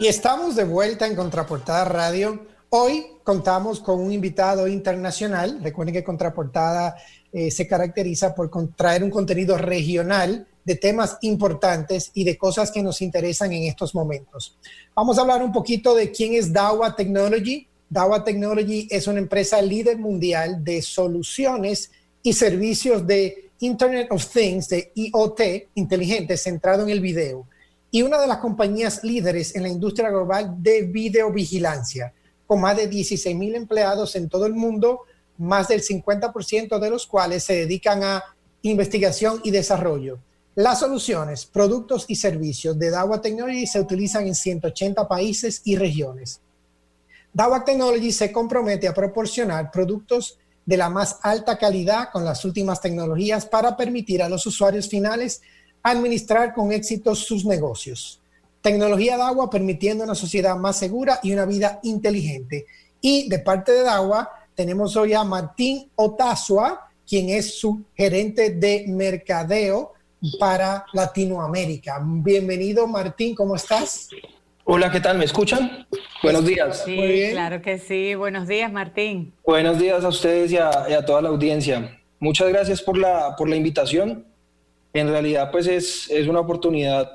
Y estamos de vuelta en Contraportada Radio. Hoy contamos con un invitado internacional. Recuerden que Contraportada eh, se caracteriza por traer un contenido regional de temas importantes y de cosas que nos interesan en estos momentos. Vamos a hablar un poquito de quién es Dawa Technology. Dawa Technology es una empresa líder mundial de soluciones y servicios de Internet of Things, de IoT, inteligente, centrado en el video y una de las compañías líderes en la industria global de videovigilancia, con más de 16 mil empleados en todo el mundo, más del 50% de los cuales se dedican a investigación y desarrollo. Las soluciones, productos y servicios de Dawa Technology se utilizan en 180 países y regiones. Dawa Technology se compromete a proporcionar productos de la más alta calidad con las últimas tecnologías para permitir a los usuarios finales administrar con éxito sus negocios. Tecnología de agua permitiendo una sociedad más segura y una vida inteligente. Y de parte de agua tenemos hoy a Martín Otazua, quien es su gerente de mercadeo para Latinoamérica. Bienvenido Martín, ¿cómo estás? Hola, ¿qué tal? ¿Me escuchan? Buenos días. Sí, Muy bien. claro que sí. Buenos días, Martín. Buenos días a ustedes y a, y a toda la audiencia. Muchas gracias por la, por la invitación en realidad pues es, es una oportunidad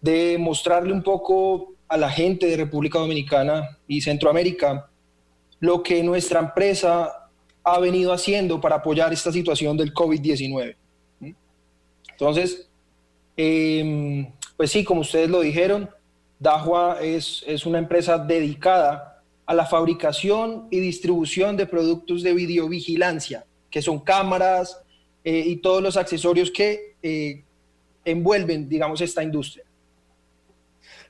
de mostrarle un poco a la gente de República Dominicana y Centroamérica lo que nuestra empresa ha venido haciendo para apoyar esta situación del COVID-19. Entonces, em, pues sí, como ustedes lo dijeron, Dahua es, es una empresa dedicada a la fabricación y distribución de productos de videovigilancia, que son cámaras, eh, y todos los accesorios que eh, envuelven, digamos, esta industria.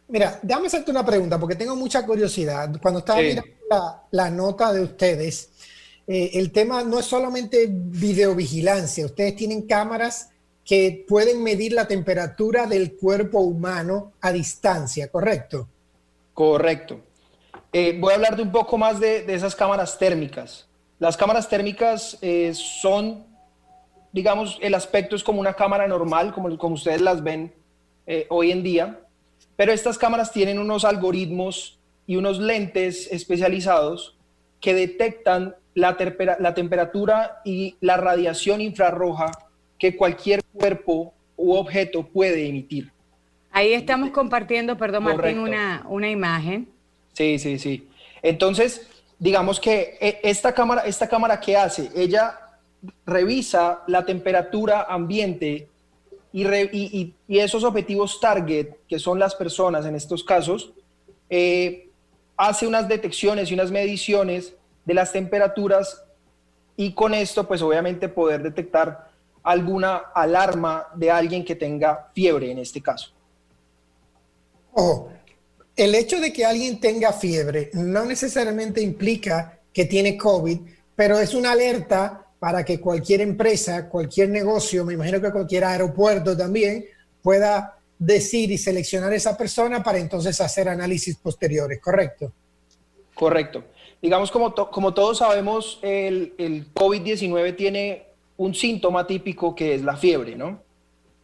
Mira, déjame hacerte una pregunta porque tengo mucha curiosidad. Cuando estaba mirando la, nota de ustedes, eh, el tema no es solamente videovigilancia, ustedes tienen cámaras que pueden medir la temperatura del cuerpo humano a distancia, ¿correcto? Correcto. voy a hablar de un poco más de, de, esas cámaras térmicas. Las cámaras térmicas son digamos, el aspecto es como una cámara normal, como, como ustedes las ven eh, hoy en día, pero estas cámaras tienen unos algoritmos y unos lentes especializados que detectan la, la temperatura y la radiación infrarroja que cualquier cuerpo u objeto puede emitir. Ahí estamos compartiendo, perdón Martín, una, una imagen. Sí, sí, sí. Entonces, digamos que eh, esta cámara, esta cámara ¿qué hace? Ella revisa la temperatura ambiente y, esos objetivos target, que son las personas en estos casos, eh, hace unas detecciones y unas mediciones de las temperaturas y con esto, pues obviamente poder detectar alguna alarma de alguien que tenga fiebre en este caso. El hecho de que alguien tenga fiebre no necesariamente implica que tiene COVID, pero es una alerta para que cualquier empresa, cualquier negocio, me imagino que cualquier aeropuerto también, pueda decir y seleccionar esa persona para entonces hacer análisis posteriores, ¿correcto? Correcto. Digamos, como, como todos sabemos, el, el COVID-19 tiene un síntoma típico que es la fiebre, ¿no?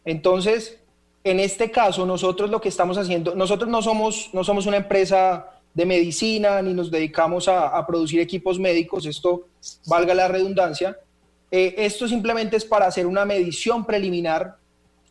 Entonces, en este caso, nosotros lo que estamos haciendo, nosotros no somos, no somos una empresa de medicina ni nos dedicamos a, a producir equipos médicos, esto valga la redundancia, eh, esto simplemente es para hacer una medición preliminar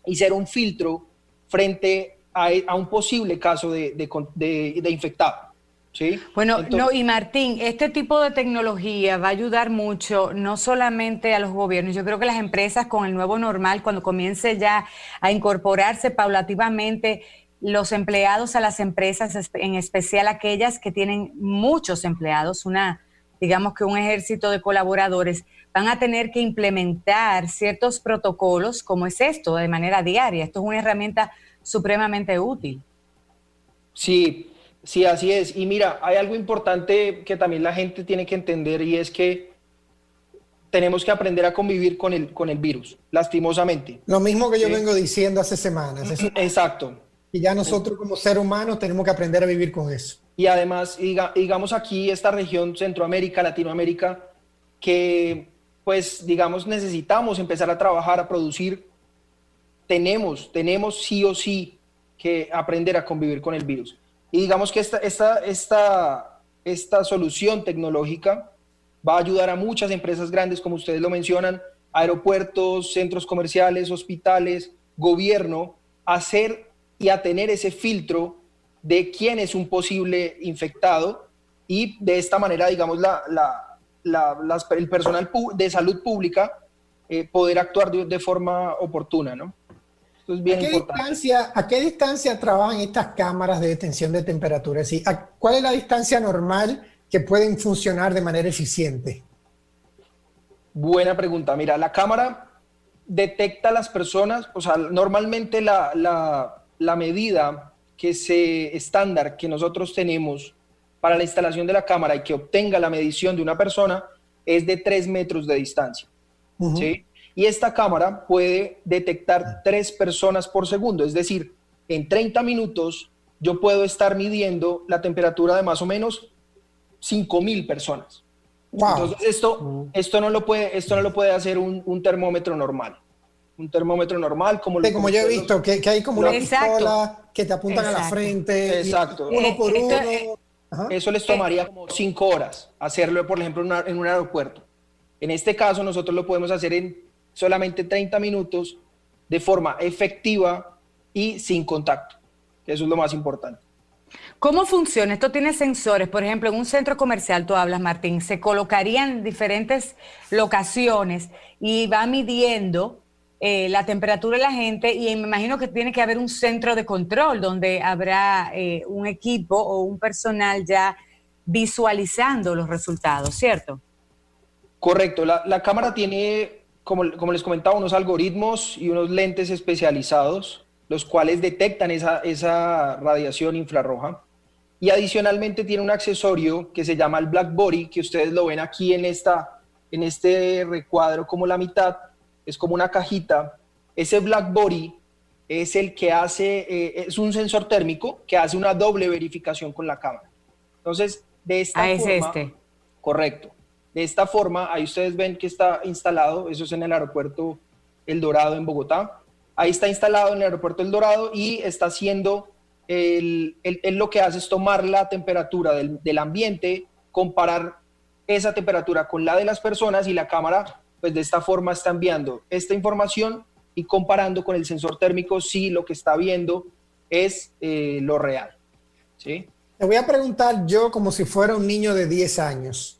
y ser un filtro frente a, un posible caso de, infectado. ¿sí? Bueno, no, y Martín, este tipo de tecnología va a ayudar mucho, no solamente a los gobiernos, yo creo que las empresas con el nuevo normal, cuando comience ya a incorporarse paulativamente los empleados a las empresas, en especial aquellas que tienen muchos empleados, una digamos que un ejército de colaboradores, van a tener que implementar ciertos protocolos como es esto de manera diaria. Esto es una herramienta supremamente útil. Sí, sí, así es. Y mira, hay algo importante que también la gente tiene que entender y es que tenemos que aprender a convivir con el, con el virus, lastimosamente. Lo mismo que yo vengo diciendo hace semanas. Exacto. Y ya nosotros como seres humanos tenemos que aprender a vivir con eso. Y además, digamos aquí, esta región, Centroamérica, Latinoamérica, que pues, digamos, necesitamos empezar a trabajar, a producir, tenemos, tenemos sí o sí que aprender a convivir con el virus. Y digamos que esta, esta, esta, esta solución tecnológica va a ayudar a muchas empresas grandes, como ustedes lo mencionan, aeropuertos, centros comerciales, hospitales, gobierno, a hacer y a tener ese filtro de quién es un posible infectado y de esta manera, digamos, la, el personal de salud pública eh, poder actuar de, forma oportuna, ¿no? ¿A, qué distancia, ¿A qué distancia trabajan estas cámaras de detención de temperatura? Es ¿Cuál es la distancia normal que pueden funcionar de manera eficiente? Buena pregunta. Mira, la cámara detecta a las personas, o sea, normalmente la, la, la medida que se estándar que nosotros tenemos para la instalación de la cámara y que obtenga la medición de una persona es de 3 metros de distancia. ¿sí? Y esta cámara puede detectar tres personas por segundo, es decir, en 30 minutos yo puedo estar midiendo la temperatura de más o menos 5.000 personas. Entonces esto, esto, no lo puede, esto no lo puede hacer un, termómetro normal. Un termómetro normal como lo Como yo he visto, que, hay como una pistola que te apuntan a la frente. Exacto. uno por uno. Eso les tomaría como cinco horas hacerlo, por ejemplo, en un aeropuerto. En este caso, nosotros lo podemos hacer en solamente 30 minutos de forma efectiva y sin contacto. Eso es lo más importante. ¿Cómo funciona? Esto tiene sensores. Por ejemplo, en un centro comercial, tú hablas, Martín, se colocarían diferentes locaciones y va midiendo eh, la temperatura de la gente y me imagino que tiene que haber un centro de control donde habrá eh, un equipo o un personal ya visualizando los resultados, ¿cierto? Correcto, la, cámara tiene, como, como, les comentaba, unos algoritmos y unos lentes especializados, los cuales detectan esa, esa radiación infrarroja. Y adicionalmente tiene un accesorio que se llama el Black Body, que ustedes lo ven aquí en, esta, en este recuadro como la mitad, es como una cajita. Ese black body es el que hace, eh, es un sensor térmico que hace una doble verificación con la cámara. Entonces, de esta ah, forma... es este. Correcto. De esta forma, ahí ustedes ven que está instalado, eso es en el aeropuerto El Dorado en Bogotá. Ahí está instalado en el aeropuerto El Dorado y está haciendo, el, lo que hace es tomar la temperatura del, del ambiente, comparar esa temperatura con la de las personas y la cámara pues de esta forma está enviando esta información y comparando con el sensor térmico si lo que está viendo es eh, lo real. ¿sí? Te voy a preguntar yo como si fuera un niño de 10 años,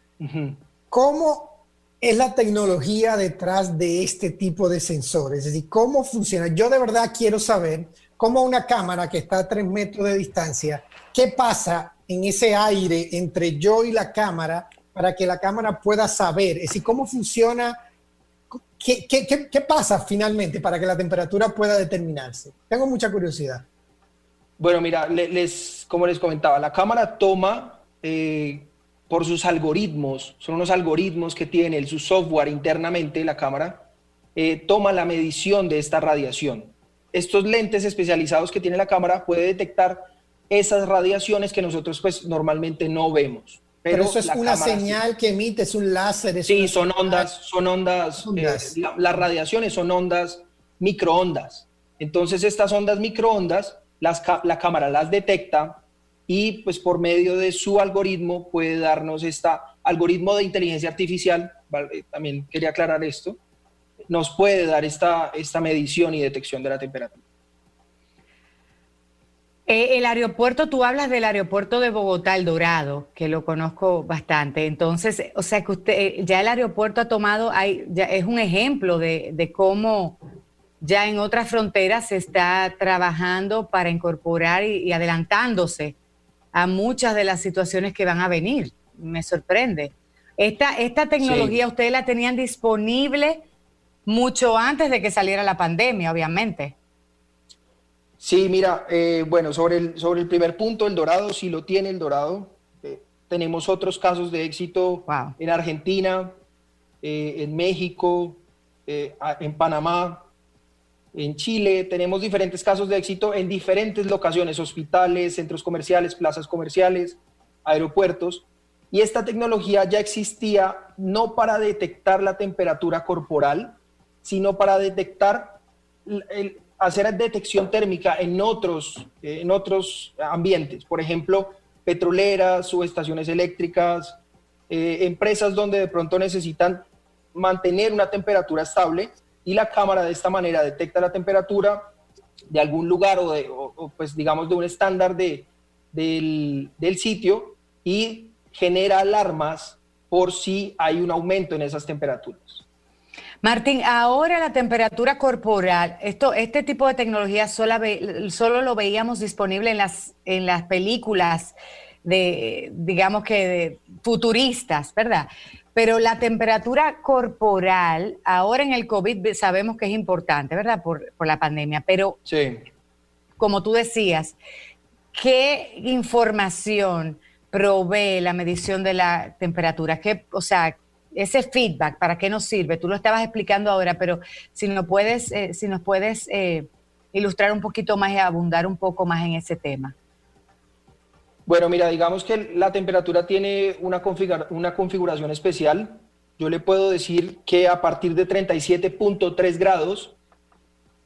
¿cómo es la tecnología detrás de este tipo de sensores? Es decir, ¿cómo funciona? Yo de verdad quiero saber cómo una cámara que está a 3 metros de distancia, ¿qué pasa en ese aire entre yo y la cámara para que la cámara pueda saber? Es decir, ¿cómo funciona ¿Qué, pasa finalmente para que la temperatura pueda determinarse? Tengo mucha curiosidad. Bueno, mira, les, como les comentaba, la cámara toma eh, por sus algoritmos, son unos algoritmos que tiene su software internamente, la cámara, eh, toma la medición de esta radiación. Estos lentes especializados que tiene la cámara puede detectar esas radiaciones que nosotros pues normalmente no vemos. Pero, eso es una señal que emite, es un láser. sí, son ondas, son ondas, eh, las radiaciones son ondas microondas. Entonces estas ondas microondas, las, la cámara las detecta y pues por medio de su algoritmo puede darnos este algoritmo de inteligencia artificial, también quería aclarar esto, nos puede dar esta, esta medición y detección de la temperatura. Eh, el aeropuerto, tú hablas del aeropuerto de Bogotá, El Dorado, que lo conozco bastante. Entonces, o sea que usted, eh, ya el aeropuerto ha tomado, hay, ya es un ejemplo de, cómo ya en otras fronteras se está trabajando para incorporar y, adelantándose a muchas de las situaciones que van a venir. Me sorprende. Esta, esta tecnología ustedes la tenían disponible mucho antes de que saliera la pandemia, obviamente. Sí, mira, eh, bueno, sobre el, sobre el primer punto, el Dorado sí lo tiene el Dorado. Eh, tenemos otros casos de éxito en Argentina, eh, en México, en Panamá, en Chile. Tenemos diferentes casos de éxito en diferentes locaciones, hospitales, centros comerciales, plazas comerciales, aeropuertos. Y esta tecnología ya existía no para detectar la temperatura corporal, sino para detectar el, hacer detección térmica en otros, en otros ambientes, por ejemplo, petroleras, subestaciones eléctricas, eh, empresas donde de pronto necesitan mantener una temperatura estable y la cámara de esta manera detecta la temperatura de algún lugar o, de, pues digamos de un estándar de, del, del sitio y genera alarmas por si hay un aumento en esas temperaturas. Martín, ahora la temperatura corporal, esto, este tipo de tecnología solo, lo veíamos disponible en las, en las películas de, digamos que futuristas, ¿verdad? Pero la temperatura corporal, ahora en el COVID sabemos que es importante, ¿verdad? Por, por la pandemia, pero sí. como tú decías, ¿qué información provee la medición de la temperatura? ¿Qué, o sea, ese feedback, ¿para qué nos sirve? Tú lo estabas explicando ahora, pero si nos puedes, eh, si nos puedes eh, ilustrar un poquito más y abundar un poco más en ese tema. Bueno, mira, digamos que la temperatura tiene una, una configuración especial. Yo le puedo decir que a partir de 37.3 grados,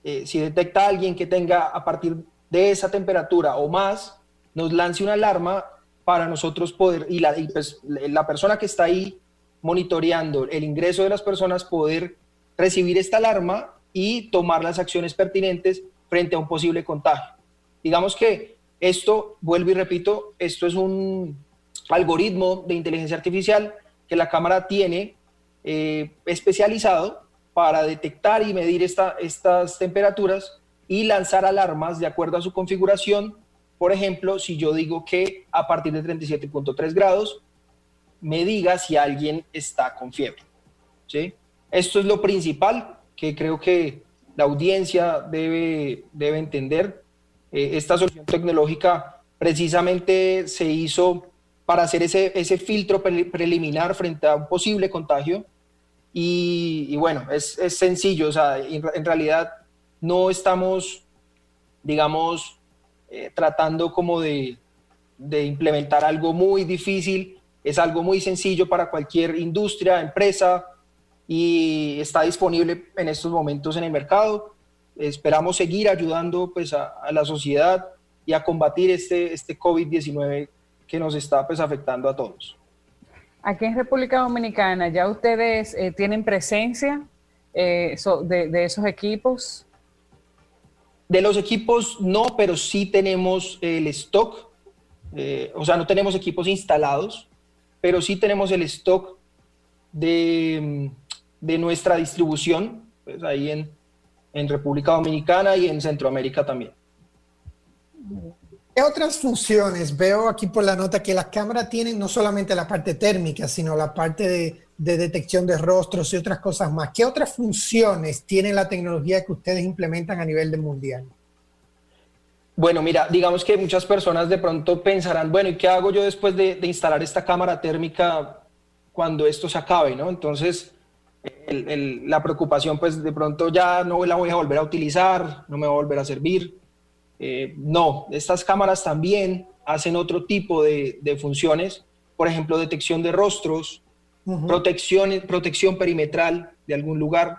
eh, si detecta alguien que tenga a partir de esa temperatura o más, nos lance una alarma para nosotros poder, y la, pues, la persona que está ahí monitoreando el ingreso de las personas, poder recibir esta alarma y tomar las acciones pertinentes frente a un posible contagio. Digamos que esto, vuelvo y repito, esto es un algoritmo de inteligencia artificial que la cámara tiene eh, especializado para detectar y medir estas temperaturas y lanzar alarmas de acuerdo a su configuración. Por ejemplo, si yo digo que a partir de 37.3 grados me diga si alguien está con fiebre. ¿sí? Esto es lo principal que creo que la audiencia debe, debe entender. Eh, esta solución tecnológica precisamente se hizo para hacer ese, ese filtro preliminar frente a un posible contagio. Y, bueno, es, es, sencillo, o sea, en, realidad no estamos, digamos, eh, tratando como de, de implementar algo muy difícil, es algo muy sencillo para cualquier industria, empresa y está disponible en estos momentos en el mercado. Esperamos seguir ayudando pues, a, la sociedad y a combatir este, este COVID-19 que nos está pues, afectando a todos. Aquí en República Dominicana, ¿ya ustedes eh, tienen presencia eh, de, de, esos equipos? De los equipos no, pero sí tenemos el stock. Eh, o sea, no tenemos equipos instalados, pero sí tenemos el stock de, nuestra distribución, pues ahí en, en República Dominicana y en Centroamérica también. ¿Qué otras funciones? Veo aquí por la nota que las cámaras tienen no solamente la parte térmica, sino la parte de, de, detección de rostros y otras cosas más. ¿Qué otras funciones tiene la tecnología que ustedes implementan a nivel de mundial? Bueno, mira, digamos que muchas personas de pronto pensarán, bueno, ¿y qué hago yo después de, instalar esta cámara térmica cuando esto se acabe? ¿no? Entonces, la preocupación, pues de pronto ya no la voy a volver a utilizar, no me va a volver a servir. Eh, no, estas cámaras también hacen otro tipo de, funciones, por ejemplo, detección de rostros, protección, protección perimetral de algún lugar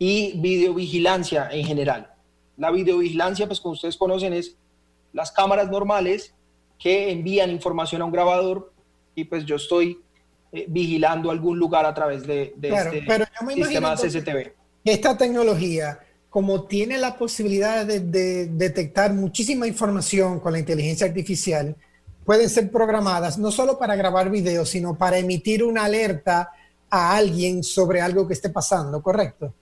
y videovigilancia en general. La videovigilancia, pues como ustedes conocen, es las cámaras normales que envían información a un grabador y pues yo estoy eh, vigilando algún lugar a través de, este pero sistema CCTV. Esta tecnología, como tiene la posibilidad de, de, detectar muchísima información con la inteligencia artificial, pueden ser programadas no solo para grabar videos, sino para emitir una alerta a alguien sobre algo que esté pasando, ¿correcto?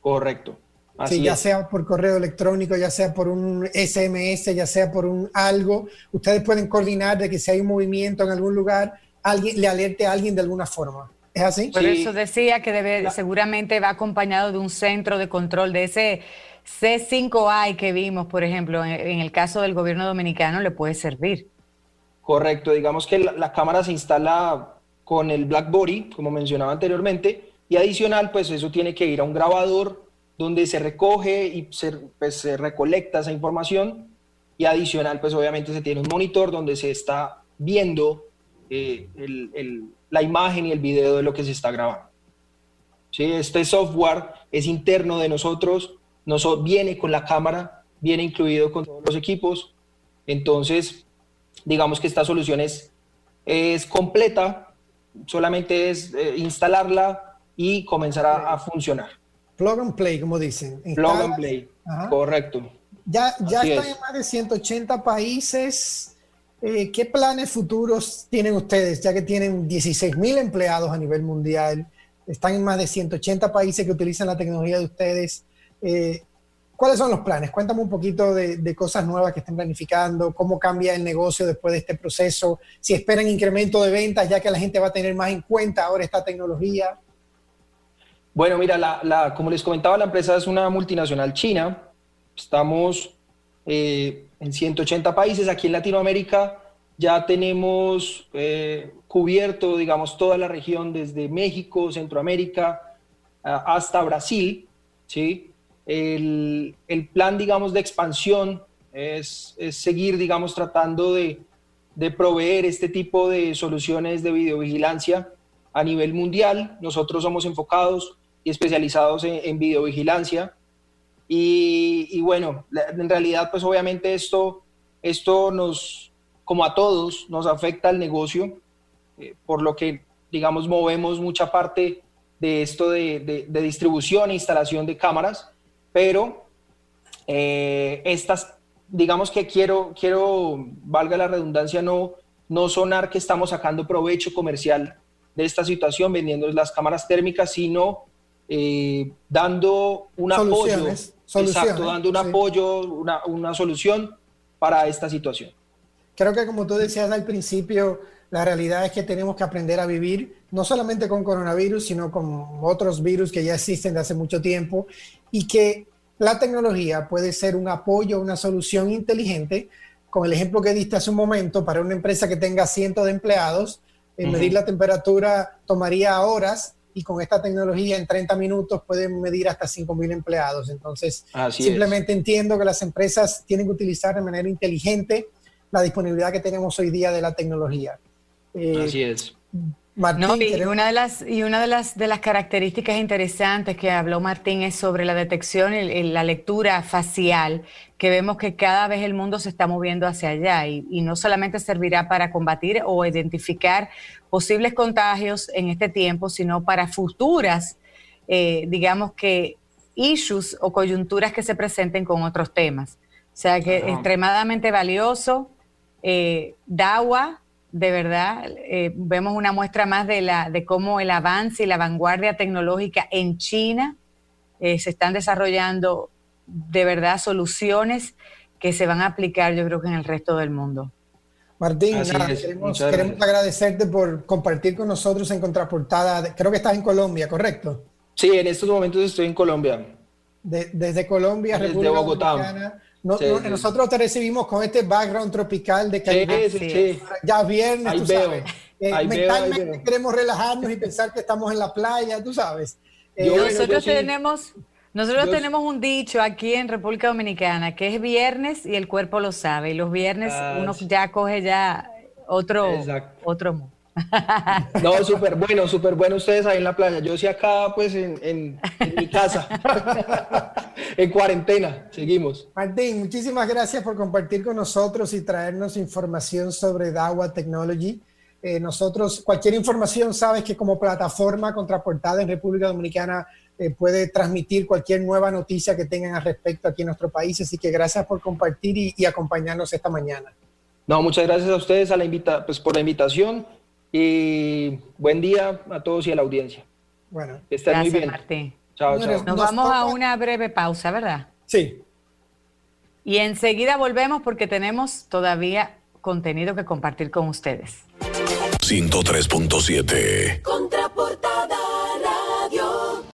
Correcto ya sea por correo electrónico, ya sea por un SMS, ya sea por un algo, ustedes pueden coordinar de que si hay un movimiento en algún lugar, alguien le alerte a alguien de alguna forma. ¿Es así? Por eso decía que debe, seguramente va acompañado de un centro de control, de ese C5I que vimos, por ejemplo, en, el caso del gobierno dominicano, le puede servir. Correcto, digamos que la, la cámara se instala con el BlackBerry, como mencionaba anteriormente, y adicional, pues eso tiene que ir a un grabador donde se recoge y se, pues, se recolecta esa información y adicional, pues obviamente se tiene un monitor donde se está viendo eh, la imagen y el video de lo que se está grabando. ¿Sí? Este software es interno de nosotros, no viene con la cámara, viene incluido con todos los equipos. Entonces, digamos que esta solución es, es completa, solamente es eh, instalarla y comenzar a, funcionar. Plug and play, como dicen. Plug and play, correcto. Ya, ya están en más de 180 países. Eh, ¿Qué planes futuros tienen ustedes, ya que tienen 16 mil empleados a nivel mundial? Están en más de 180 países que utilizan la tecnología de ustedes. Eh, ¿Cuáles son los planes? Cuéntame un poquito de, cosas nuevas que estén planificando, cómo cambia el negocio después de este proceso, si esperan incremento de ventas, ya que la gente va a tener más en cuenta ahora esta tecnología. Bueno, mira, la, como les comentaba, la empresa es una multinacional china. Estamos eh, en 180 países. Aquí en Latinoamérica ya tenemos eh, cubierto, digamos, toda la región desde México, Centroamérica, hasta Brasil, ¿sí? El, plan, digamos, de expansión es, seguir, digamos, tratando de, proveer este tipo de soluciones de videovigilancia a nivel mundial. Nosotros somos enfocados y especializados en, videovigilancia. Y, bueno, en realidad, pues obviamente esto, esto nos, como a todos, nos afecta al negocio, eh, por lo que, digamos, movemos mucha parte de esto de, de distribución e instalación de cámaras pero eh, estas, digamos que quiero, quiero, valga la redundancia, no, no sonar que estamos sacando provecho comercial de esta situación vendiendo las cámaras térmicas, sino eh, dando un apoyo, exacto, dando un apoyo, una, una solución para esta situación. Creo que como tú decías al principio, la realidad es que tenemos que aprender a vivir no solamente con coronavirus, sino con otros virus que ya existen de hace mucho tiempo y que la tecnología puede ser un apoyo, una solución inteligente, con el ejemplo que diste hace un momento, para una empresa que tenga cientos de empleados, en medir la temperatura tomaría horas y con esta tecnología en 30 minutos pueden medir hasta 5.000 empleados. Entonces, simplemente entiendo que las empresas tienen que utilizar de manera inteligente la disponibilidad que tenemos hoy día de la tecnología. Eh, Así es y una de las y una de las de las características interesantes que habló Martín es sobre la detección y, la lectura facial, que vemos que cada vez el mundo se está moviendo hacia allá y, no solamente servirá para combatir o identificar posibles contagios en este tiempo, sino para futuras, eh, digamos que issues o coyunturas que se presenten con otros temas. O sea que extremadamente valioso. Eh, DAWA de verdad, eh, vemos una muestra más de, la, de cómo el avance y la vanguardia tecnológica en China eh, se están desarrollando de verdad soluciones que se van a aplicar yo creo que en el resto del mundo. Martín, queremos, agradecerte por compartir con nosotros en Contraportada. Creo que estás en Colombia, ¿correcto? Sí, en estos momentos estoy en Colombia. Desde Colombia, desde Bogotá. Nosotros te recibimos con este background tropical de Caribe. ya viernes, tú sabes. Eh, mentalmente queremos relajarnos y pensar que estamos en la playa, tú sabes. Eh, nosotros tenemos, nosotros tenemos un dicho aquí en República Dominicana que es viernes y el cuerpo lo sabe. Y los viernes ah, uno ya coge ya otro, otro No, súper bueno, súper bueno ustedes ahí en la playa. Yo sí acá, pues, en, mi casa, en cuarentena. Seguimos. Martín, muchísimas gracias por compartir con nosotros y traernos información sobre DAWA Technology. Eh, nosotros, cualquier información, sabes que como plataforma contraportada en República Dominicana eh, puede transmitir cualquier nueva noticia que tengan al respecto aquí en nuestro país. Así que gracias por compartir y, acompañarnos esta mañana. No, muchas gracias a ustedes a la invita pues, por la invitación y buen día a todos y a la audiencia. Bueno, estén muy bien. Martín. Chao, chao. Nos, vamos a una breve pausa, ¿verdad? Sí. Y enseguida volvemos porque tenemos todavía contenido que compartir con ustedes. 103.7